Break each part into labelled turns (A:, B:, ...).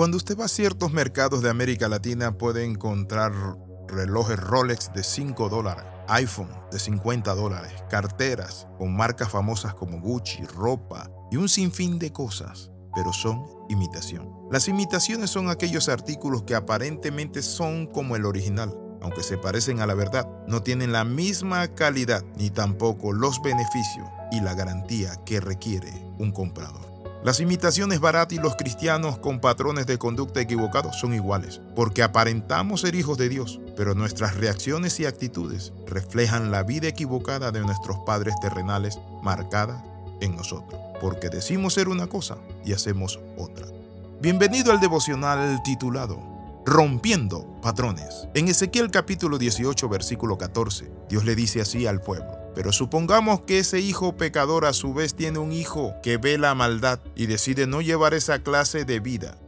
A: Cuando usted va a ciertos mercados de América Latina puede encontrar relojes Rolex de 5 dólares, iPhone de 50 dólares, carteras con marcas famosas como Gucci, ropa y un sinfín de cosas, pero son imitación. Las imitaciones son aquellos artículos que aparentemente son como el original, aunque se parecen a la verdad, no tienen la misma calidad ni tampoco los beneficios y la garantía que requiere un comprador. Las imitaciones baratas y los cristianos con patrones de conducta equivocados son iguales, porque aparentamos ser hijos de Dios, pero nuestras reacciones y actitudes reflejan la vida equivocada de nuestros padres terrenales marcada en nosotros, porque decimos ser una cosa y hacemos otra. Bienvenido al devocional titulado Rompiendo patrones. En Ezequiel capítulo 18 versículo 14, Dios le dice así al pueblo. Pero supongamos que ese hijo pecador a su vez tiene un hijo que ve la maldad y decide no llevar esa clase de vida.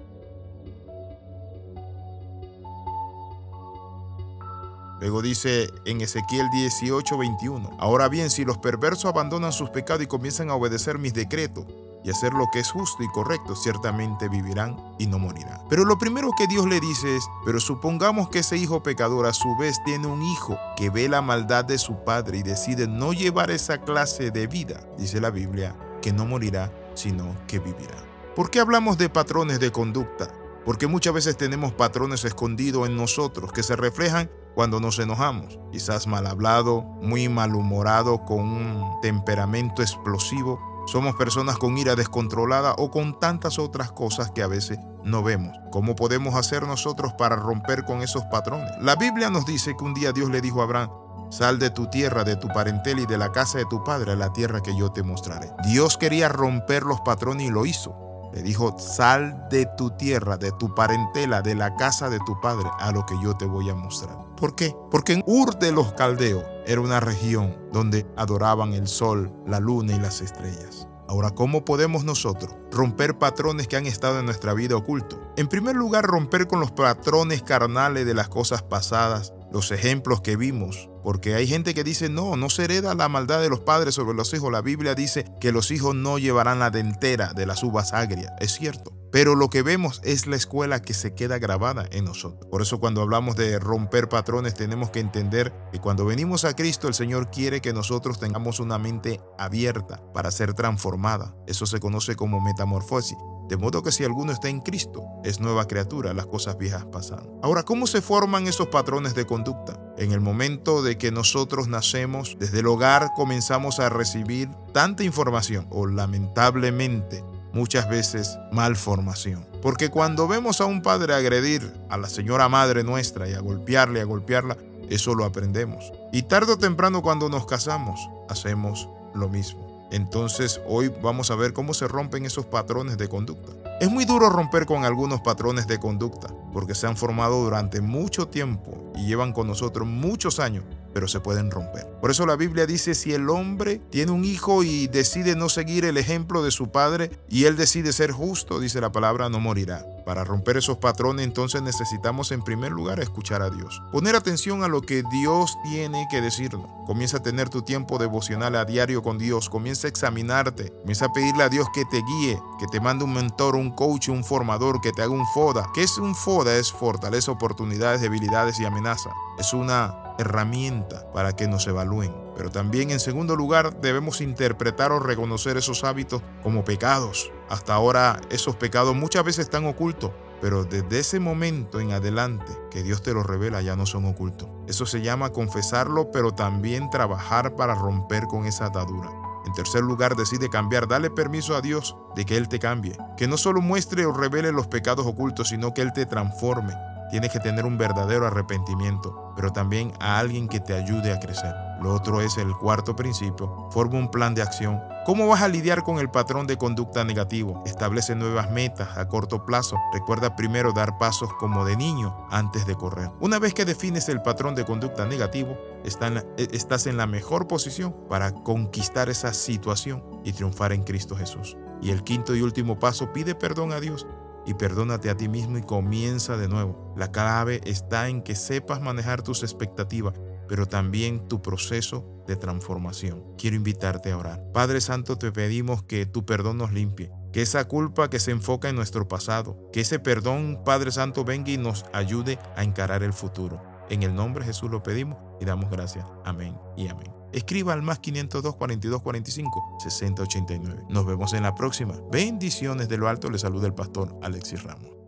A: Luego dice en Ezequiel 18:21, ahora bien, si los perversos abandonan sus pecados y comienzan a obedecer mis decretos, y hacer lo que es justo y correcto, ciertamente vivirán y no morirán. Pero lo primero que Dios le dice es, pero supongamos que ese hijo pecador a su vez tiene un hijo que ve la maldad de su padre y decide no llevar esa clase de vida, dice la Biblia, que no morirá, sino que vivirá. ¿Por qué hablamos de patrones de conducta? Porque muchas veces tenemos patrones escondidos en nosotros que se reflejan cuando nos enojamos, quizás mal hablado, muy malhumorado, con un temperamento explosivo somos personas con ira descontrolada o con tantas otras cosas que a veces no vemos. ¿Cómo podemos hacer nosotros para romper con esos patrones? La Biblia nos dice que un día Dios le dijo a Abraham, Sal de tu tierra, de tu parentela y de la casa de tu padre a la tierra que yo te mostraré. Dios quería romper los patrones y lo hizo. Le dijo, sal de tu tierra, de tu parentela, de la casa de tu padre, a lo que yo te voy a mostrar. ¿Por qué? Porque en Ur de los Caldeos era una región donde adoraban el sol, la luna y las estrellas. Ahora, ¿cómo podemos nosotros romper patrones que han estado en nuestra vida oculto? En primer lugar, romper con los patrones carnales de las cosas pasadas, los ejemplos que vimos, porque hay gente que dice, no, no se hereda la maldad de los padres sobre los hijos. La Biblia dice que los hijos no llevarán la dentera de las uvas agrias. Es cierto. Pero lo que vemos es la escuela que se queda grabada en nosotros. Por eso cuando hablamos de romper patrones tenemos que entender que cuando venimos a Cristo el Señor quiere que nosotros tengamos una mente abierta para ser transformada. Eso se conoce como metamorfosis. De modo que si alguno está en Cristo, es nueva criatura, las cosas viejas pasan. Ahora, ¿cómo se forman esos patrones de conducta? En el momento de que nosotros nacemos, desde el hogar comenzamos a recibir tanta información, o lamentablemente muchas veces malformación. Porque cuando vemos a un padre agredir a la señora madre nuestra y a golpearle, a golpearla, eso lo aprendemos. Y tarde o temprano cuando nos casamos, hacemos lo mismo. Entonces hoy vamos a ver cómo se rompen esos patrones de conducta. Es muy duro romper con algunos patrones de conducta porque se han formado durante mucho tiempo y llevan con nosotros muchos años pero se pueden romper. Por eso la Biblia dice, si el hombre tiene un hijo y decide no seguir el ejemplo de su padre y él decide ser justo, dice la palabra, no morirá. Para romper esos patrones entonces necesitamos en primer lugar escuchar a Dios. Poner atención a lo que Dios tiene que decirnos. Comienza a tener tu tiempo devocional a diario con Dios. Comienza a examinarte. Comienza a pedirle a Dios que te guíe, que te mande un mentor, un coach, un formador, que te haga un FODA. ¿Qué es un FODA? Es fortaleza, oportunidades, debilidades y amenaza. Es una herramienta para que nos evalúen. Pero también en segundo lugar debemos interpretar o reconocer esos hábitos como pecados. Hasta ahora esos pecados muchas veces están ocultos, pero desde ese momento en adelante que Dios te los revela ya no son ocultos. Eso se llama confesarlo, pero también trabajar para romper con esa atadura. En tercer lugar, decide cambiar. Dale permiso a Dios de que Él te cambie. Que no solo muestre o revele los pecados ocultos, sino que Él te transforme Tienes que tener un verdadero arrepentimiento, pero también a alguien que te ayude a crecer. Lo otro es el cuarto principio. Forma un plan de acción. ¿Cómo vas a lidiar con el patrón de conducta negativo? Establece nuevas metas a corto plazo. Recuerda primero dar pasos como de niño antes de correr. Una vez que defines el patrón de conducta negativo, e, estás en la mejor posición para conquistar esa situación y triunfar en Cristo Jesús. Y el quinto y último paso, pide perdón a Dios y perdónate a ti mismo y comienza de nuevo. La clave está en que sepas manejar tus expectativas, pero también tu proceso de transformación. Quiero invitarte a orar. Padre Santo, te pedimos que tu perdón nos limpie, que esa culpa que se enfoca en nuestro pasado, que ese perdón, Padre Santo, venga y nos ayude a encarar el futuro. En el nombre de Jesús lo pedimos y damos gracias. Amén y amén. Escriba al más 502 42 45 60 89. Nos vemos en la próxima. Bendiciones de lo alto. Le saluda el pastor Alexis Ramos.